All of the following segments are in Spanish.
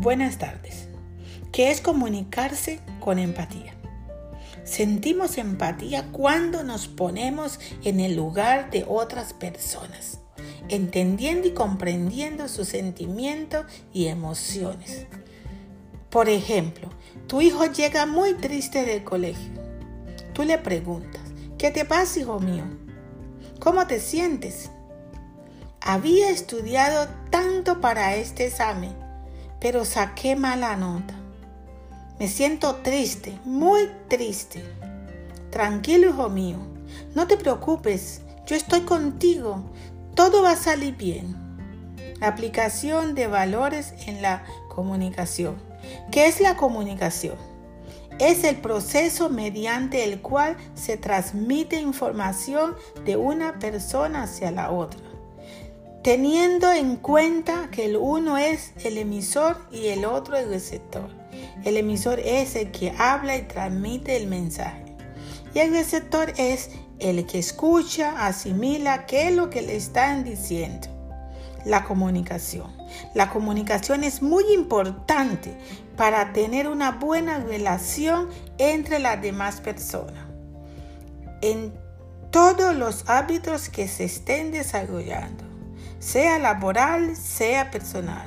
Buenas tardes. ¿Qué es comunicarse con empatía? Sentimos empatía cuando nos ponemos en el lugar de otras personas, entendiendo y comprendiendo sus sentimientos y emociones. Por ejemplo, tu hijo llega muy triste del colegio. Tú le preguntas, ¿qué te pasa, hijo mío? ¿Cómo te sientes? Había estudiado tanto para este examen pero saqué mala nota. Me siento triste, muy triste. Tranquilo, hijo mío, no te preocupes, yo estoy contigo, todo va a salir bien. Aplicación de valores en la comunicación. ¿Qué es la comunicación? Es el proceso mediante el cual se transmite información de una persona hacia la otra teniendo en cuenta que el uno es el emisor y el otro el receptor. El emisor es el que habla y transmite el mensaje. Y el receptor es el que escucha, asimila qué es lo que le están diciendo. La comunicación. La comunicación es muy importante para tener una buena relación entre las demás personas. En todos los hábitos que se estén desarrollando sea laboral, sea personal.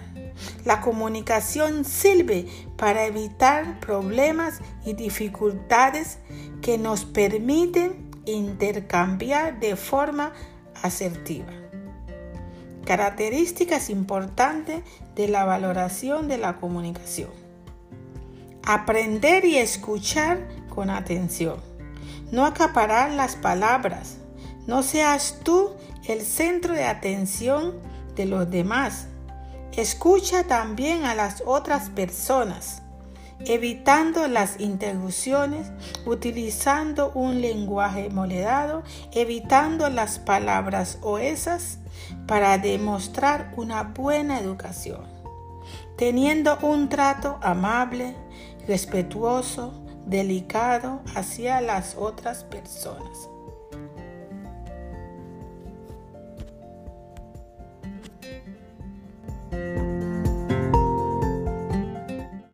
La comunicación sirve para evitar problemas y dificultades que nos permiten intercambiar de forma asertiva. Características importantes de la valoración de la comunicación. Aprender y escuchar con atención. No acaparar las palabras. No seas tú el centro de atención de los demás. Escucha también a las otras personas, evitando las interrupciones, utilizando un lenguaje moledado, evitando las palabras oesas para demostrar una buena educación, teniendo un trato amable, respetuoso, delicado hacia las otras personas.